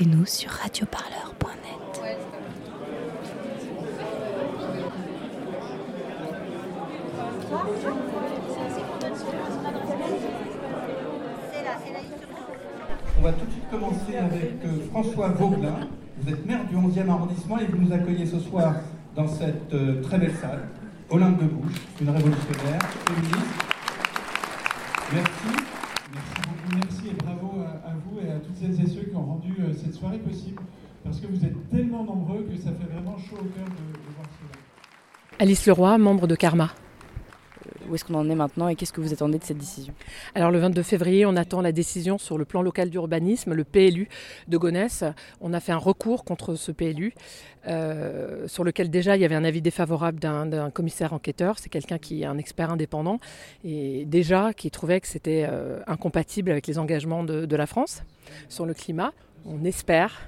Écoutez-nous sur radioparleur.net. On va tout de suite commencer avec euh, François Vauglin. Vous êtes maire du 11e arrondissement et vous nous accueillez ce soir dans cette euh, très belle salle. Olympe de Bouche, une révolutionnaire. Merci. Merci beaucoup. Et bravo à, à vous et à toutes celles et ceux qui ont rendu euh, cette soirée possible. Parce que vous êtes tellement nombreux que ça fait vraiment chaud au cœur de, de voir cela. Alice Leroy, membre de Karma. Où est-ce qu'on en est maintenant et qu'est-ce que vous attendez de cette décision? Alors le 22 février, on attend la décision sur le plan local d'urbanisme, le PLU de Gonesse. On a fait un recours contre ce PLU, euh, sur lequel déjà il y avait un avis défavorable d'un, commissaire enquêteur. C'est quelqu'un qui est un expert indépendant et déjà qui trouvait que c'était euh, incompatible avec les engagements de la France sur le climat. On espère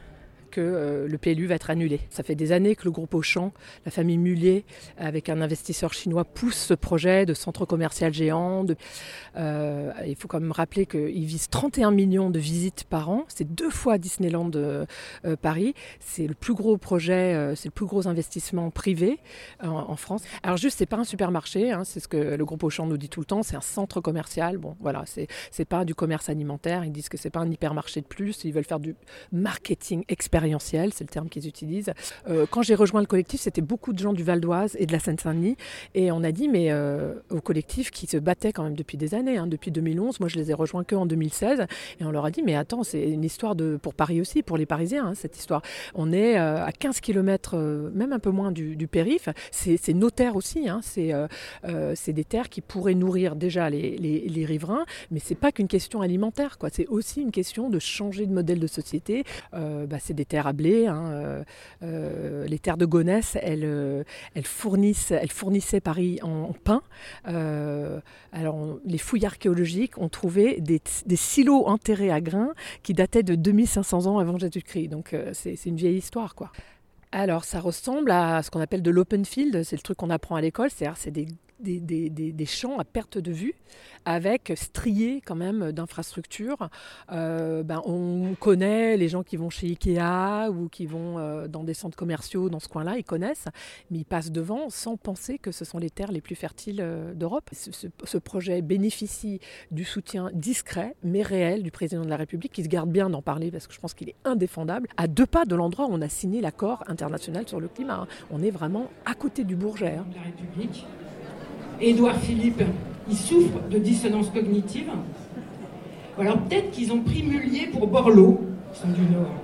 que euh, le PLU va être annulé. Ça fait des années que le groupe Auchan, la famille Mullier, avec un investisseur chinois, pousse ce projet de centre commercial géant. Euh, il faut quand même rappeler qu'il vise 31 millions de visites par an. C'est deux fois Disneyland euh, Paris. C'est le plus gros projet, c'est le plus gros investissement privé en, France. Alors juste, c'est pas un supermarché, hein, c'est ce que le groupe Auchan nous dit tout le temps. C'est un centre commercial. Bon, voilà, c'est pas du commerce alimentaire. Ils disent que c'est pas un hypermarché de plus. Ils veulent faire du marketing c'est le terme qu'ils utilisent. Euh, quand j'ai rejoint le collectif, c'était beaucoup de gens du Val d'Oise et de la Seine-Saint-Denis. Et on a dit, mais euh, au collectif qui se battait quand même depuis des années, hein, depuis 2011, moi je les ai rejoints que en 2016. Et on leur a dit, mais attends, c'est une histoire de, pour Paris aussi, pour les Parisiens, hein, cette histoire. On est euh, à 15 km, même un peu moins du, du périph. C'est nos terres aussi. Hein, c'est euh, des terres qui pourraient nourrir déjà les, les, riverains, mais c'est pas qu'une question alimentaire. C'est aussi une question de changer de modèle de société. Euh, bah, c'est des à blé. Hein, euh, euh, les terres de Gonesse, elles, euh, elles, fournissent, elles fournissaient Paris en, pain. Alors, les fouilles archéologiques ont trouvé des, silos enterrés à grains qui dataient de 2500 ans avant Jésus-Christ. Donc, c'est une vieille histoire, quoi. Alors, ça ressemble à ce qu'on appelle de l'open field, c'est le truc qu'on apprend à l'école, c'est-à-dire c'est des des, champs à perte de vue, avec striés quand même d'infrastructures. Euh, ben, on connaît les gens qui vont chez Ikea ou qui vont euh, dans des centres commerciaux dans ce coin-là, ils connaissent, mais ils passent devant sans penser que ce sont les terres les plus fertiles euh, d'Europe. Ce, projet bénéficie du soutien discret mais réel du président de la République, qui se garde bien d'en parler parce que je pense qu'il est indéfendable, à deux pas de l'endroit où on a signé l'accord international sur le climat. On est vraiment à côté du Bourget. Hein. La République Édouard Philippe, il souffre de dissonance cognitive. Alors peut-être qu'ils ont pris Mullier pour Borloo, ils sont du Nord.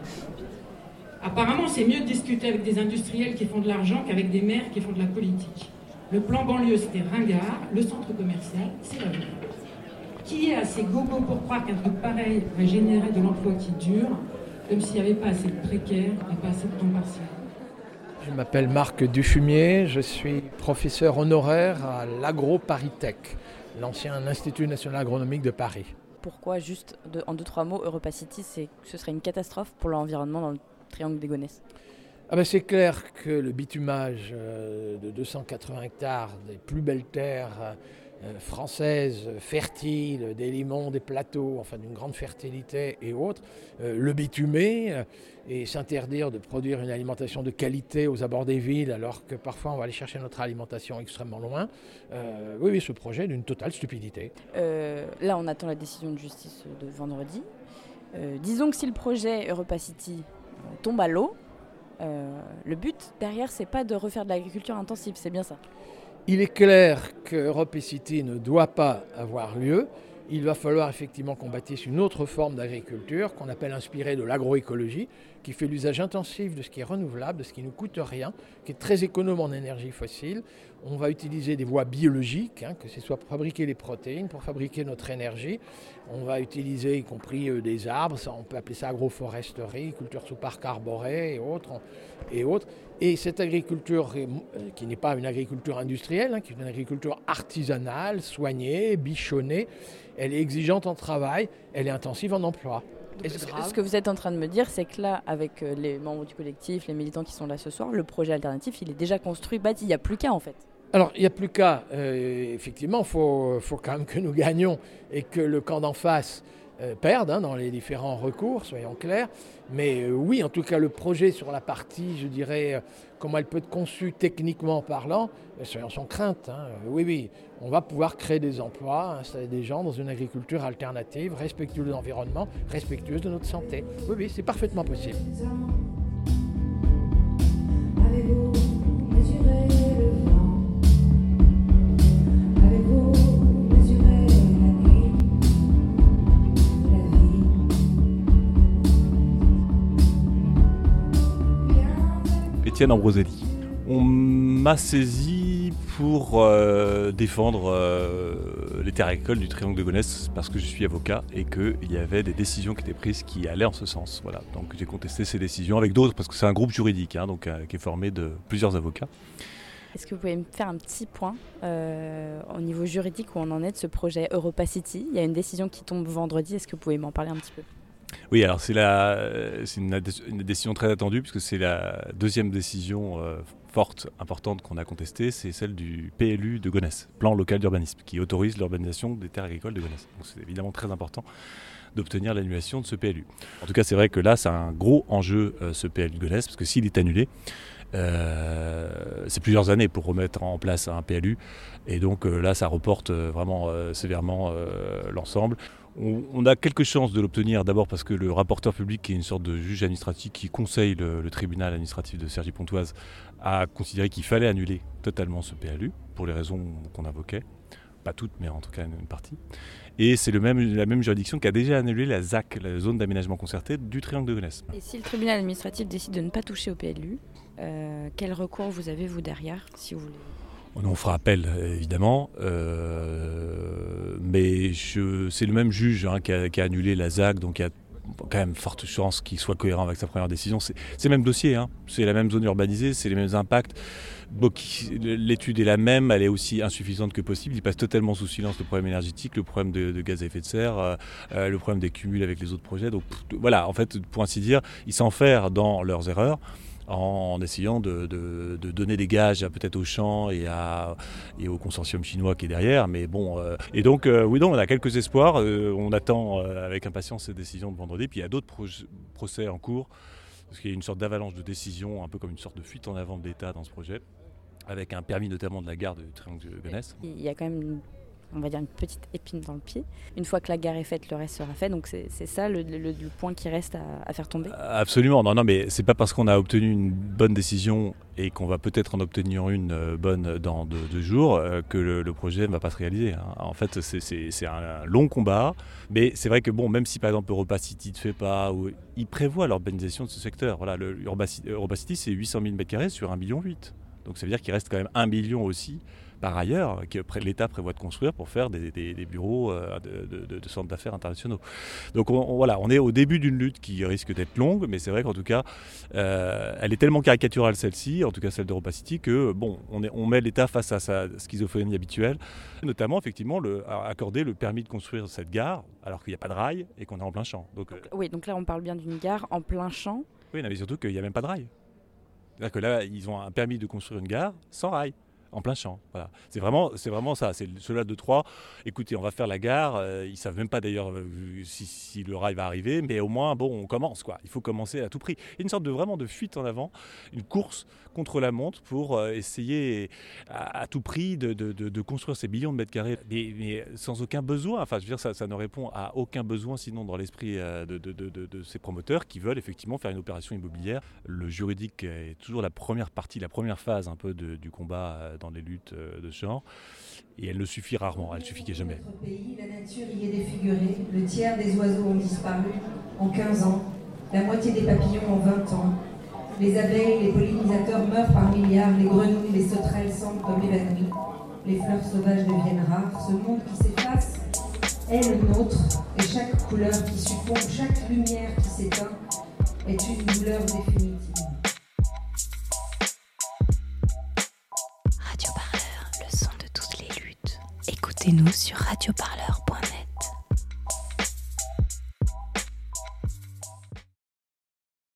Apparemment, c'est mieux de discuter avec des industriels qui font de l'argent qu'avec des maires qui font de la politique. Le plan banlieue, c'était ringard. Le centre commercial, c'est la vie. Qui est assez gogo pour croire qu'un truc pareil va générer de l'emploi qui dure, comme s'il n'y avait pas assez de précaires et pas assez de temps partiel? Je m'appelle Marc Dufumier, je suis professeur honoraire à l'AgroParisTech, l'ancien Institut national agronomique de Paris. Pourquoi, juste de, en deux, trois mots, EuropaCity, ce serait une catastrophe pour l'environnement dans le triangle des Gonesse? Ah ben C'est clair que le bitumage euh, de 280 hectares des plus belles terres euh, françaises, fertiles, des limons, des plateaux, enfin d'une grande fertilité et autres, euh, le bitumer euh, et s'interdire de produire une alimentation de qualité aux abords des villes alors que parfois on va aller chercher notre alimentation extrêmement loin. Euh, oui, oui, ce projet d'une totale stupidité. Euh, là, on attend la décision de justice de vendredi. Euh, disons que si le projet Europa City tombe à l'eau, le but derrière, c'est pas de refaire de l'agriculture intensive, c'est bien ça. Il est clair que Europe City ne doit pas avoir lieu. Il va falloir effectivement qu'on bâtisse une autre forme d'agriculture qu'on appelle inspirée de l'agroécologie, qui fait l'usage intensif de ce qui est renouvelable, de ce qui ne coûte rien, qui est très économe en énergie fossile. On va utiliser des voies biologiques, hein, que ce soit pour fabriquer les protéines, pour fabriquer notre énergie. On va utiliser y compris euh, des arbres, on peut appeler ça agroforesterie, culture sous parc arboré et autres. Et, autres. Et cette agriculture, euh, qui n'est pas une agriculture industrielle, hein, qui est une agriculture artisanale, soignée, bichonnée, elle est exigeante en travail, elle est intensive en emploi. Et ce, ce que vous êtes en train de me dire, c'est que là, avec euh, les membres du collectif, les militants qui sont là ce soir, le projet alternatif, il est déjà construit, bâti, il n'y a plus qu'à en fait. Alors, il n'y a plus qu'à. Euh, effectivement, il faut, faut, quand même que nous gagnions et que le camp d'en face euh, perdent hein, dans les différents recours, soyons clairs. Mais euh, oui, en tout cas, le projet sur la partie, je dirais, euh, comment elle peut être conçue techniquement parlant, soyons sans crainte. Hein. oui, oui, on va pouvoir créer des emplois, installer des gens dans une agriculture alternative, respectueuse de l'environnement, respectueuse de notre santé. Oui, oui, c'est parfaitement possible. Étienne Ambroselli. On m'a saisi pour euh, défendre euh, les terres agricoles du triangle de Gonesse parce que je suis avocat et qu'il y avait des décisions qui étaient prises qui allaient en ce sens. Voilà. Donc j'ai contesté ces décisions avec d'autres parce que c'est un groupe juridique hein, donc, euh, qui est formé de plusieurs avocats. Est-ce que vous pouvez me faire un petit point au niveau juridique où on en est de ce projet Europa City? Il y a une décision qui tombe vendredi. Est-ce que vous pouvez m'en parler un petit peu? Oui, alors c'est une, une, décision très attendue puisque c'est la deuxième décision euh, forte, importante qu'on a contestée, c'est celle du PLU de Gonesse, plan local d'urbanisme, qui autorise l'urbanisation des terres agricoles de Gonesse. Donc c'est évidemment très important d'obtenir l'annulation de ce PLU. En tout cas, c'est vrai que là, c'est un gros enjeu, euh, ce PLU de Gonesse, parce que s'il est annulé, euh, c'est plusieurs années pour remettre en place un PLU. Et donc là, ça reporte vraiment sévèrement l'ensemble. On, a quelques chances de l'obtenir, d'abord parce que le rapporteur public, qui est une sorte de juge administratif qui conseille le, tribunal administratif de Sergi Pontoise, a considéré qu'il fallait annuler totalement ce PLU, pour les raisons qu'on invoquait. Pas toutes, mais en tout cas une, partie. Et c'est la même juridiction qui a déjà annulé la ZAC, la zone d'aménagement concerté du triangle de Gonesse. Et si le tribunal administratif décide de ne pas toucher au PLU, euh, quel recours vous avez, vous, derrière, si vous voulez? On fera appel, évidemment. Euh, mais c'est le même juge hein, qui, a, annulé la ZAC, donc il y a quand même forte chance qu'il soit cohérent avec sa première décision. C'est le même dossier, hein. c'est la même zone urbanisée, c'est les mêmes impacts. L'étude est la même, elle est aussi insuffisante que possible. Il passe totalement sous silence le problème énergétique, le problème de, gaz à effet de serre, euh, euh, le problème des cumuls avec les autres projets. Donc voilà, en fait, pour ainsi dire, ils s'enferment dans leurs erreurs en essayant de, donner des gages peut-être aux champs et, au consortium chinois qui est derrière. Mais bon, euh, et donc euh, oui, donc on a quelques espoirs. Euh, on attend avec impatience ces décisions de vendredi. Puis il y a d'autres procès en cours parce qu'il y a une sorte d'avalanche de décisions, un peu comme une sorte de fuite en avant de l'État dans ce projet avec un permis notamment de la gare de Triangle de Gonesse. Il y a quand même on va dire une petite épine dans le pied. Une fois que la gare est faite, le reste sera fait. Donc c'est ça le, point qui reste à, faire tomber. Absolument. Non, non, mais c'est pas parce qu'on a obtenu une bonne décision et qu'on va peut-être en obtenir une euh, bonne dans deux, jours euh, que le, projet ne va pas se réaliser. Hein. En fait, c'est un, long combat. Mais c'est vrai que bon, même si par exemple Europa City ne fait pas, ou, il prévoit l'urbanisation de ce secteur. Voilà, Europa City, c'est 800 000 m2 sur 1,8 million. Donc ça veut dire qu'il reste quand même 1 million aussi par ailleurs que l'État prévoit de construire pour faire des, bureaux euh, de, centres d'affaires internationaux. Donc on, voilà, on est au début d'une lutte qui risque d'être longue, mais c'est vrai qu'en tout cas, euh, elle est tellement caricaturale celle-ci, en tout cas celle d'Europa City, que bon, on, est, on met l'État face à sa schizophrénie habituelle, notamment effectivement le, accorder le permis de construire cette gare alors qu'il n'y a pas de rail et qu'on est en plein champ. Donc, euh, oui, donc là on parle bien d'une gare en plein champ. Oui, mais surtout qu'il n'y a même pas de rail. C'est-à-dire que là, ils ont un permis de construire une gare sans rail en plein champ. Voilà. C'est vraiment, c'est vraiment ça. C'est cela de trois. Écoutez, on va faire la gare. Euh, ils savent même pas d'ailleurs euh, si, le rail va arriver, mais au moins, bon, on commence quoi. Il faut commencer à tout prix. Une sorte de vraiment de fuite en avant, une course contre la montre pour euh, essayer à, tout prix de, construire ces millions de mètres carrés, mais, sans aucun besoin. Enfin, je veux dire, ça, ça ne répond à aucun besoin, sinon dans l'esprit de, ces promoteurs qui veulent effectivement faire une opération immobilière. Le juridique est toujours la première partie, la première phase un peu du combat dans les luttes euh, de genre. Et elle ne suffit rarement, elle ne suffit jamais. Notre pays, la nature y est défigurée. Le tiers des oiseaux ont disparu en 15 ans, la moitié des papillons en 20 ans. Les abeilles, les pollinisateurs meurent par milliards, les grenouilles, les sauterelles semblent comme évanouies. Les fleurs sauvages deviennent rares. Ce monde qui s'efface est le nôtre, et chaque couleur qui succombe, chaque lumière qui s'éteint est une douleur définitive.